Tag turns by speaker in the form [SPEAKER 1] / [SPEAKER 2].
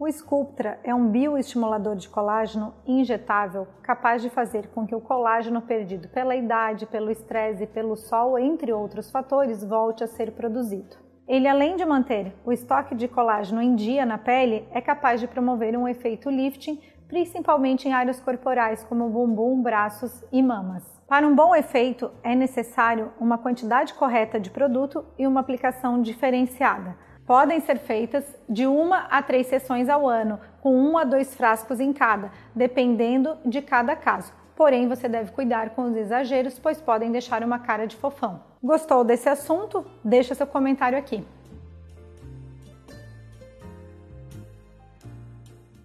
[SPEAKER 1] O Sculptra é um bioestimulador de colágeno injetável capaz de fazer com que o colágeno perdido pela idade, pelo estresse, pelo sol, entre outros fatores, volte a ser produzido. Ele, além de manter o estoque de colágeno em dia na pele, é capaz de promover um efeito lifting, principalmente em áreas corporais como bumbum, braços e mamas. Para um bom efeito, é necessário uma quantidade correta de produto e uma aplicação diferenciada podem ser feitas de uma a três sessões ao ano, com um a dois frascos em cada, dependendo de cada caso. Porém, você deve cuidar com os exageros, pois podem deixar uma cara de fofão. Gostou desse assunto? Deixa seu comentário aqui.